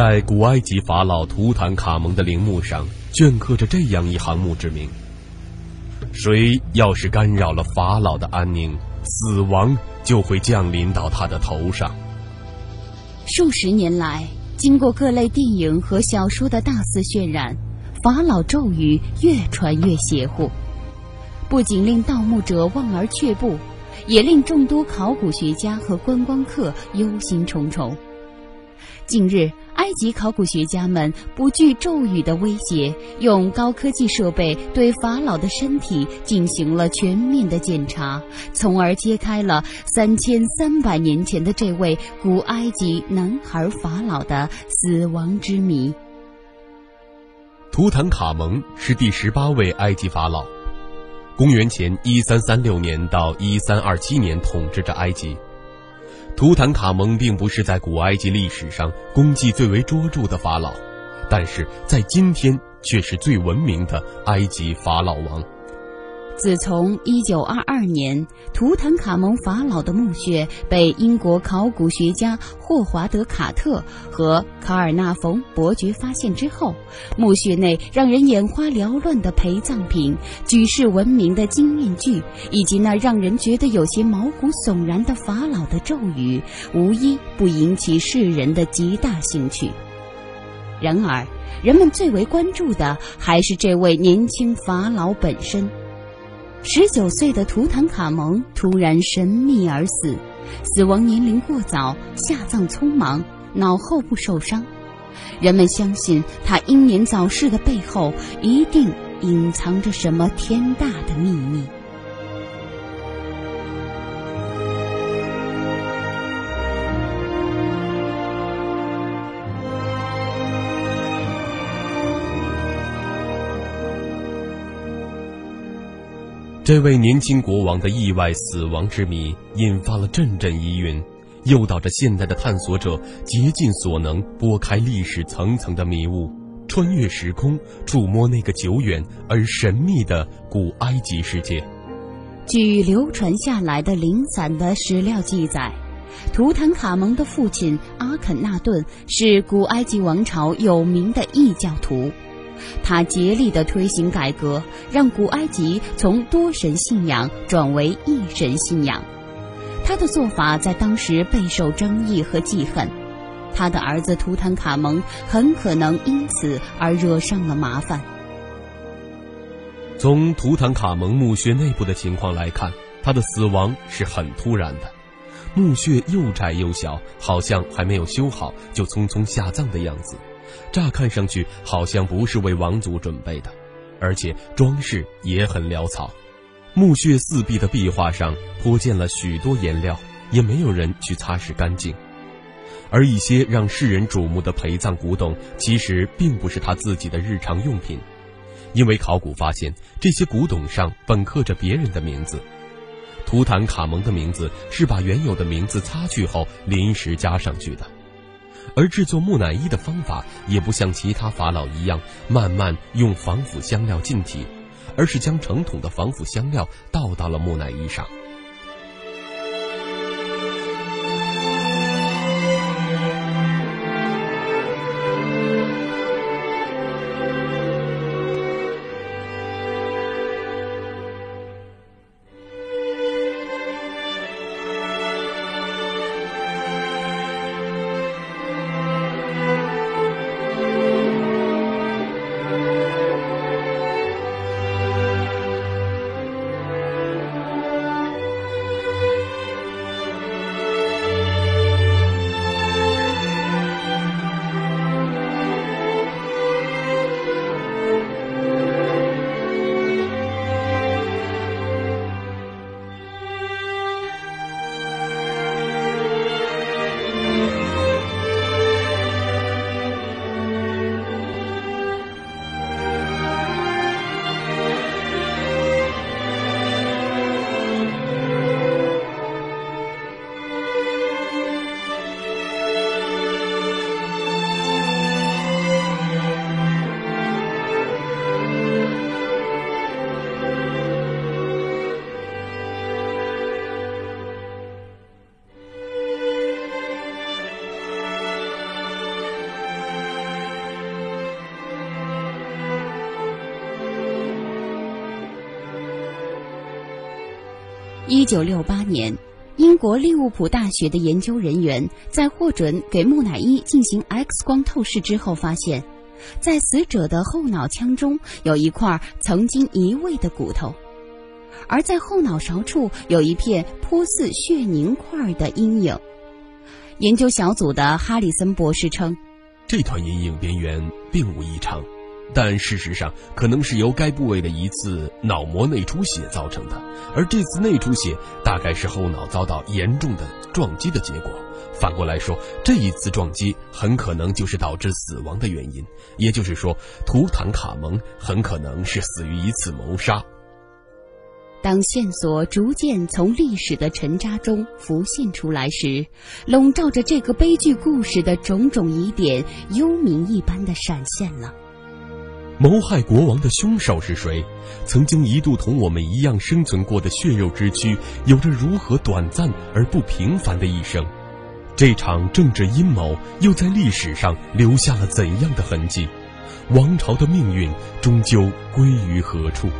在古埃及法老图坦卡蒙的陵墓上，镌刻着这样一行墓志铭：“谁要是干扰了法老的安宁，死亡就会降临到他的头上。”数十年来，经过各类电影和小说的大肆渲染，法老咒语越传越邪乎，不仅令盗墓者望而却步，也令众多考古学家和观光客忧心忡忡。近日，埃及考古学家们不惧咒语的威胁，用高科技设备对法老的身体进行了全面的检查，从而揭开了三千三百年前的这位古埃及男孩法老的死亡之谜。图坦卡蒙是第十八位埃及法老，公元前一三三六年到一三二七年统治着埃及。图坦卡蒙并不是在古埃及历史上功绩最为卓著的法老，但是在今天却是最文明的埃及法老王。自从1922年，图坦卡蒙法老的墓穴被英国考古学家霍华德·卡特和卡尔纳冯伯爵发现之后，墓穴内让人眼花缭乱的陪葬品、举世闻名的金面具，以及那让人觉得有些毛骨悚然的法老的咒语，无一不引起世人的极大兴趣。然而，人们最为关注的还是这位年轻法老本身。十九岁的图坦卡蒙突然神秘而死，死亡年龄过早，下葬匆忙，脑后部受伤。人们相信他英年早逝的背后，一定隐藏着什么天大的秘密。这位年轻国王的意外死亡之谜引发了阵阵疑云，诱导着现代的探索者竭尽所能拨开历史层层的迷雾，穿越时空，触摸那个久远而神秘的古埃及世界。据流传下来的零散的史料记载，图坦卡蒙的父亲阿肯纳顿是古埃及王朝有名的异教徒。他竭力地推行改革，让古埃及从多神信仰转为一神信仰。他的做法在当时备受争议和记恨。他的儿子图坦卡蒙很可能因此而惹上了麻烦。从图坦卡蒙墓穴内部的情况来看，他的死亡是很突然的。墓穴又窄又小，好像还没有修好就匆匆下葬的样子。乍看上去好像不是为王族准备的，而且装饰也很潦草。墓穴四壁的壁画上泼溅了许多颜料，也没有人去擦拭干净。而一些让世人瞩目的陪葬古董，其实并不是他自己的日常用品，因为考古发现这些古董上本刻着别人的名字。图坦卡蒙的名字是把原有的名字擦去后临时加上去的。而制作木乃伊的方法也不像其他法老一样慢慢用防腐香料浸体，而是将成桶的防腐香料倒到了木乃伊上。一九六八年，英国利物浦大学的研究人员在获准给木乃伊进行 X 光透视之后，发现，在死者的后脑腔中有一块曾经移位的骨头，而在后脑勺处有一片颇似血凝块的阴影。研究小组的哈里森博士称，这团阴影边缘并无异常。但事实上，可能是由该部位的一次脑膜内出血造成的，而这次内出血大概是后脑遭到严重的撞击的结果。反过来说，这一次撞击很可能就是导致死亡的原因。也就是说，图坦卡蒙很可能是死于一次谋杀。当线索逐渐从历史的沉渣中浮现出来时，笼罩着这个悲剧故事的种种疑点，幽冥一般的闪现了。谋害国王的凶手是谁？曾经一度同我们一样生存过的血肉之躯，有着如何短暂而不平凡的一生？这场政治阴谋又在历史上留下了怎样的痕迹？王朝的命运终究归于何处？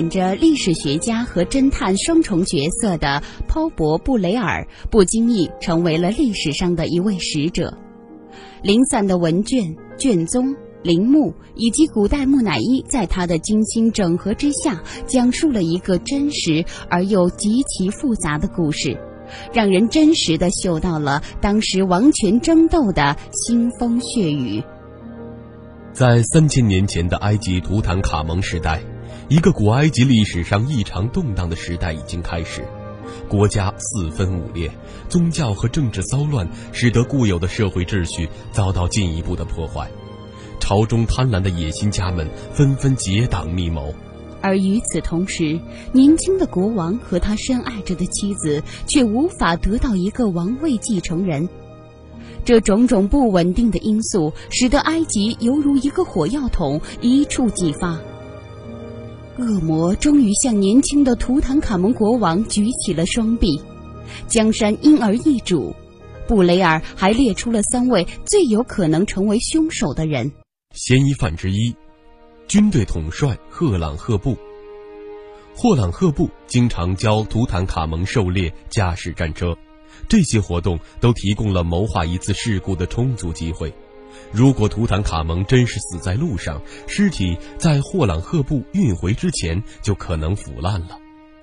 演着历史学家和侦探双重角色的鲍勃·布雷尔，不经意成为了历史上的一位使者。零散的文卷、卷宗、陵墓以及古代木乃伊，在他的精心整合之下，讲述了一个真实而又极其复杂的故事，让人真实的嗅到了当时王权争斗的腥风血雨。在三千年前的埃及图坦卡蒙时代。一个古埃及历史上异常动荡的时代已经开始，国家四分五裂，宗教和政治骚乱使得固有的社会秩序遭到进一步的破坏，朝中贪婪的野心家们纷纷结党密谋，而与此同时，年轻的国王和他深爱着的妻子却无法得到一个王位继承人，这种种不稳定的因素使得埃及犹如一个火药桶，一触即发。恶魔终于向年轻的图坦卡蒙国王举起了双臂，江山因而易主。布雷尔还列出了三位最有可能成为凶手的人。嫌疑犯之一，军队统帅赫朗赫布。霍朗赫布经常教图坦卡蒙狩猎、驾驶战车，这些活动都提供了谋划一次事故的充足机会。如果图坦卡蒙真是死在路上，尸体在霍朗赫布运回之前就可能腐烂了。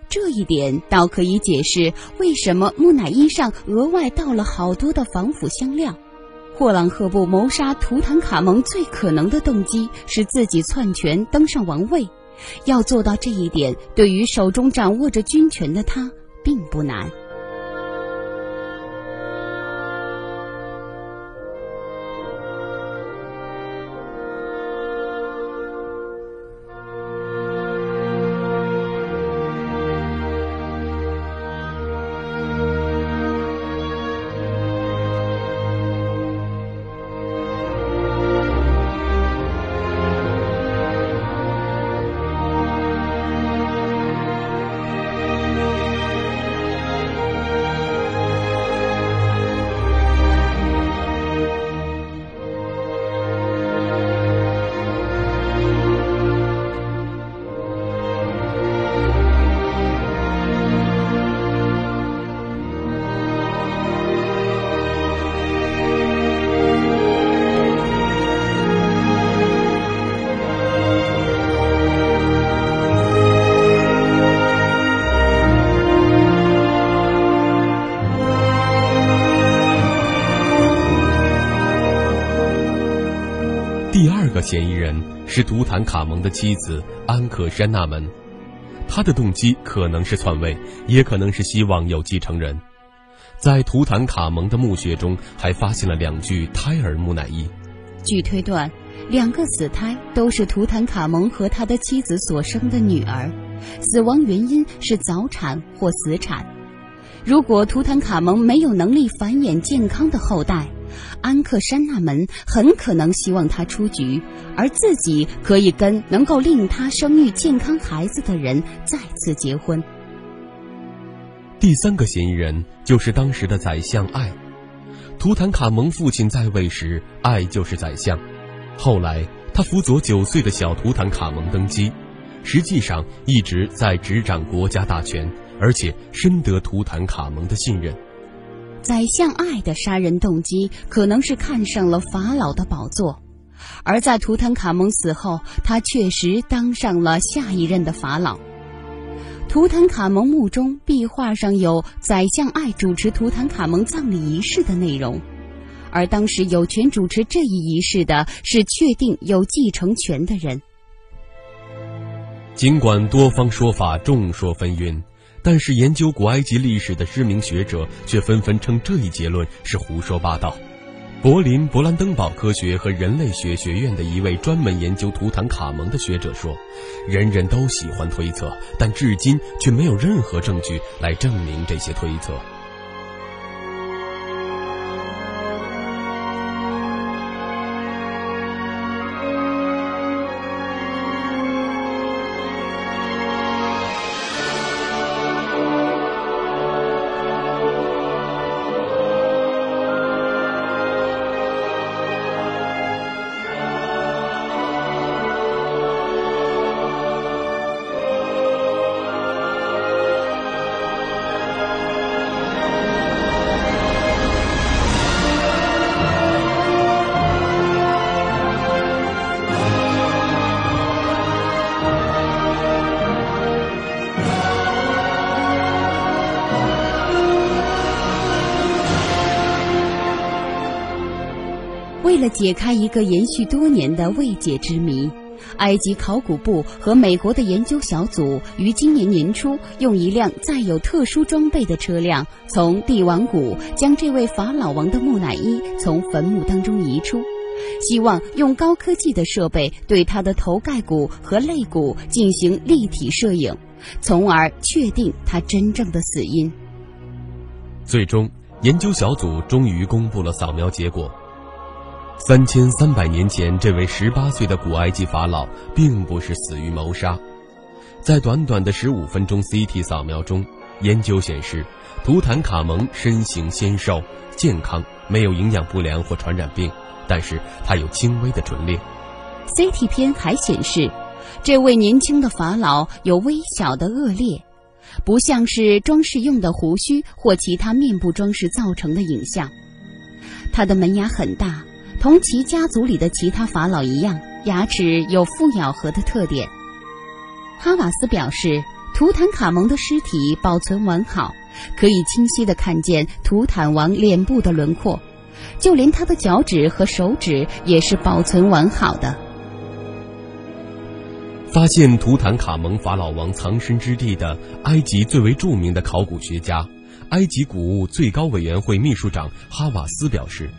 这一点倒可以解释为什么木乃伊上额外倒了好多的防腐香料。霍朗赫布谋杀图坦卡蒙最可能的动机是自己篡权登上王位。要做到这一点，对于手中掌握着军权的他并不难。嫌疑人是图坦卡蒙的妻子安可山纳门，他的动机可能是篡位，也可能是希望有继承人。在图坦卡蒙的墓穴中还发现了两具胎儿木乃伊，据推断，两个死胎都是图坦卡蒙和他的妻子所生的女儿，死亡原因是早产或死产。如果图坦卡蒙没有能力繁衍健康的后代，安克山纳门很可能希望他出局，而自己可以跟能够令他生育健康孩子的人再次结婚。第三个嫌疑人就是当时的宰相艾。图坦卡蒙父亲在位时，艾就是宰相。后来他辅佐九岁的小图坦卡蒙登基，实际上一直在执掌国家大权，而且深得图坦卡蒙的信任。宰相爱的杀人动机可能是看上了法老的宝座，而在图坦卡蒙死后，他确实当上了下一任的法老。图坦卡蒙墓中壁画上有宰相爱主持图坦卡蒙葬礼仪式的内容，而当时有权主持这一仪式的是确定有继承权的人。尽管多方说法众说纷纭，但是研究古埃及历史的知名学者却纷纷称这一结论是胡说八道。柏林勃兰登堡科学和人类学学院的一位专门研究图坦卡蒙的学者说：“人人都喜欢推测，但至今却没有任何证据来证明这些推测。”解开一个延续多年的未解之谜，埃及考古部和美国的研究小组于今年年初用一辆载有特殊装备的车辆，从帝王谷将这位法老王的木乃伊从坟墓当中移出，希望用高科技的设备对他的头盖骨和肋骨进行立体摄影，从而确定他真正的死因。最终，研究小组终于公布了扫描结果。三千三百年前，这位十八岁的古埃及法老并不是死于谋杀。在短短的十五分钟 CT 扫描中，研究显示，图坦卡蒙身形纤瘦、健康，没有营养不良或传染病，但是他有轻微的唇裂。CT 片还显示，这位年轻的法老有微小的恶裂，不像是装饰用的胡须或其他面部装饰造成的影像。他的门牙很大。同其家族里的其他法老一样，牙齿有复咬合的特点。哈瓦斯表示，图坦卡蒙的尸体保存完好，可以清晰地看见图坦王脸部的轮廓，就连他的脚趾和手指也是保存完好的。发现图坦卡蒙法老王藏身之地的埃及最为著名的考古学家、埃及古物最高委员会秘书长哈瓦斯表示。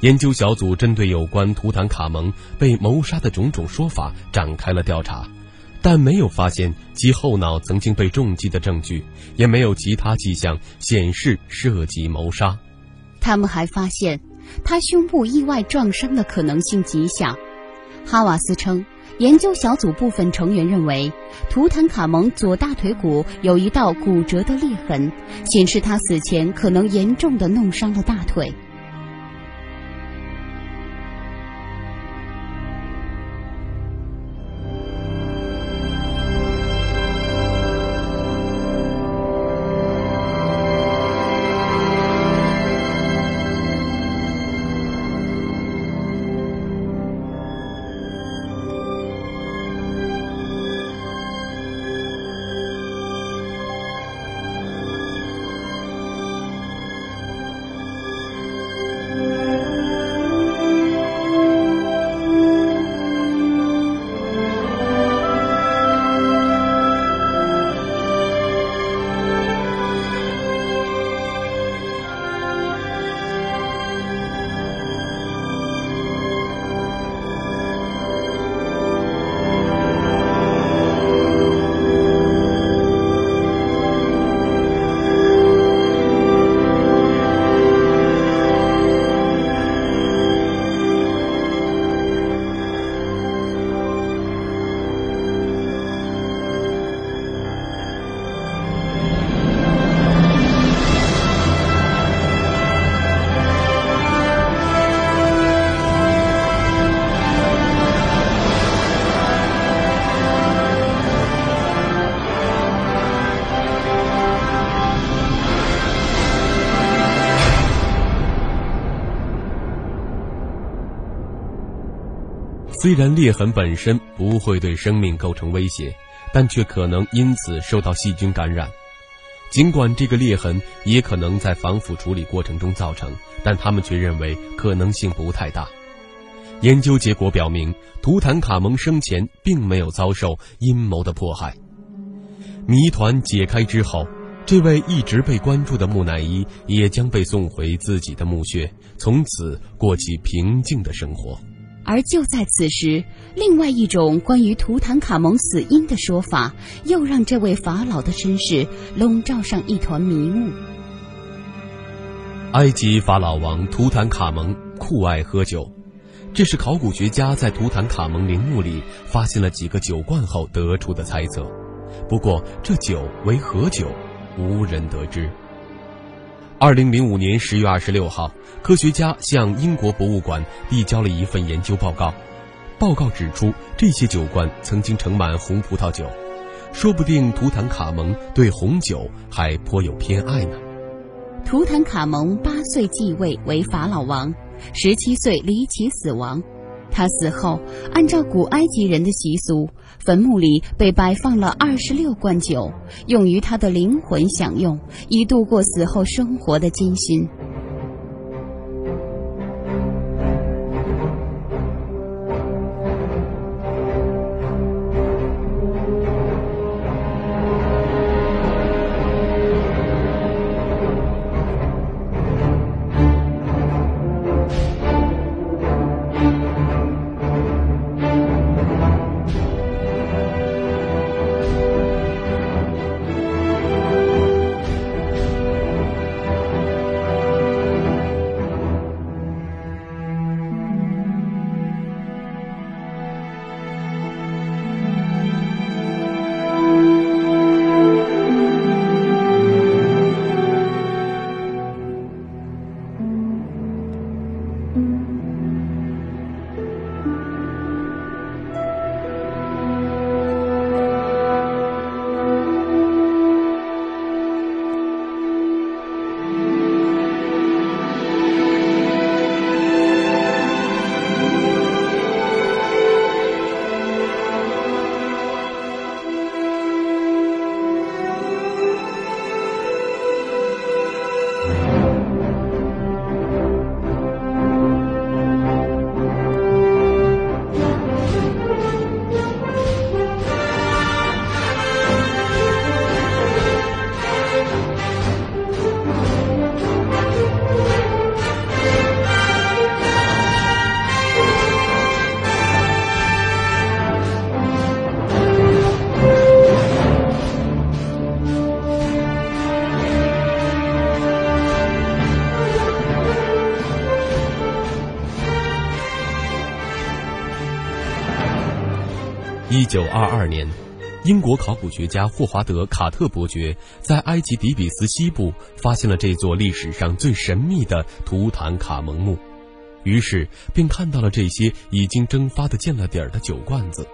研究小组针对有关图坦卡蒙被谋杀的种种说法展开了调查，但没有发现其后脑曾经被重击的证据，也没有其他迹象显示涉及谋杀。他们还发现他胸部意外撞伤的可能性极小。哈瓦斯称，研究小组部分成员认为，图坦卡蒙左大腿骨有一道骨折的裂痕，显示他死前可能严重的弄伤了大腿。虽然裂痕本身不会对生命构成威胁，但却可能因此受到细菌感染。尽管这个裂痕也可能在防腐处理过程中造成，但他们却认为可能性不太大。研究结果表明，图坦卡蒙生前并没有遭受阴谋的迫害。谜团解开之后，这位一直被关注的木乃伊也将被送回自己的墓穴，从此过起平静的生活。而就在此时，另外一种关于图坦卡蒙死因的说法，又让这位法老的身世笼罩上一团迷雾。埃及法老王图坦卡蒙酷爱喝酒，这是考古学家在图坦卡蒙陵墓里发现了几个酒罐后得出的猜测。不过，这酒为何酒，无人得知。二零零五年十月二十六号，科学家向英国博物馆递交了一份研究报告。报告指出，这些酒罐曾经盛满红葡萄酒，说不定图坦卡蒙对红酒还颇有偏爱呢。图坦卡蒙八岁继位为法老王，十七岁离奇死亡。他死后，按照古埃及人的习俗，坟墓里被摆放了二十六罐酒，用于他的灵魂享用，以度过死后生活的艰辛。一九二二年，英国考古学家霍华德·卡特伯爵在埃及底比斯西部发现了这座历史上最神秘的图坦卡蒙墓，于是便看到了这些已经蒸发的见了底儿的酒罐子，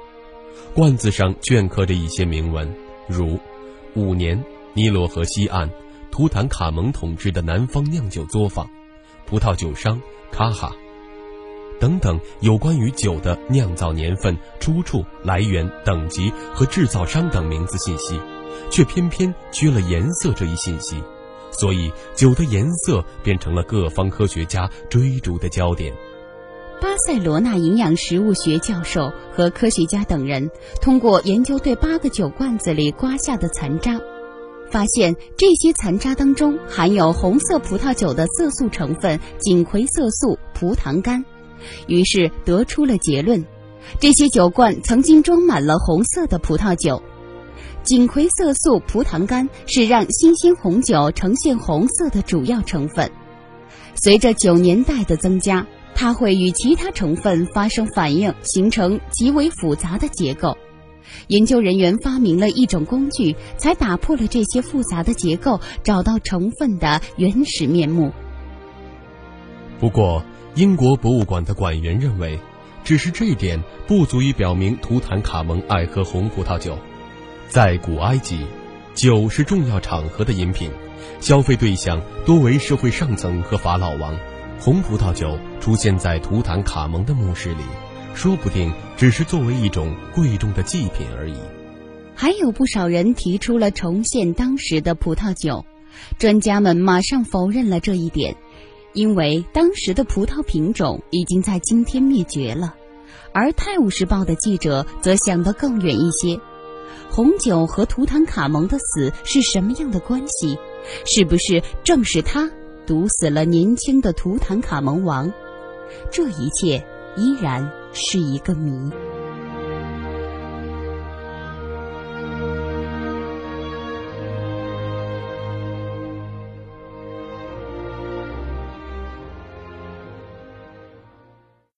罐子上镌刻着一些铭文，如“五年尼罗河西岸，图坦卡蒙统治的南方酿酒作坊，葡萄酒商卡哈。”等等，有关于酒的酿造年份、出处、来源、等级和制造商等名字信息，却偏偏缺了颜色这一信息，所以酒的颜色变成了各方科学家追逐的焦点。巴塞罗那营养食物学教授和科学家等人通过研究对八个酒罐子里刮下的残渣，发现这些残渣当中含有红色葡萄酒的色素成分锦葵色素葡糖苷。于是得出了结论：这些酒罐曾经装满了红色的葡萄酒。锦葵色素葡糖苷是让新鲜红酒呈现红色的主要成分。随着酒年代的增加，它会与其他成分发生反应，形成极为复杂的结构。研究人员发明了一种工具，才打破了这些复杂的结构，找到成分的原始面目。不过，英国博物馆的馆员认为，只是这一点不足以表明图坦卡蒙爱喝红葡萄酒。在古埃及，酒是重要场合的饮品，消费对象多为社会上层和法老王。红葡萄酒出现在图坦卡蒙的墓室里，说不定只是作为一种贵重的祭品而已。还有不少人提出了重现当时的葡萄酒，专家们马上否认了这一点，因为当时的葡萄品种已经在今天灭绝了。而《泰晤士报》的记者则想得更远一些：红酒和图坦卡蒙的死是什么样的关系？是不是正是他毒死了年轻的图坦卡蒙王？这一切依然是一个谜。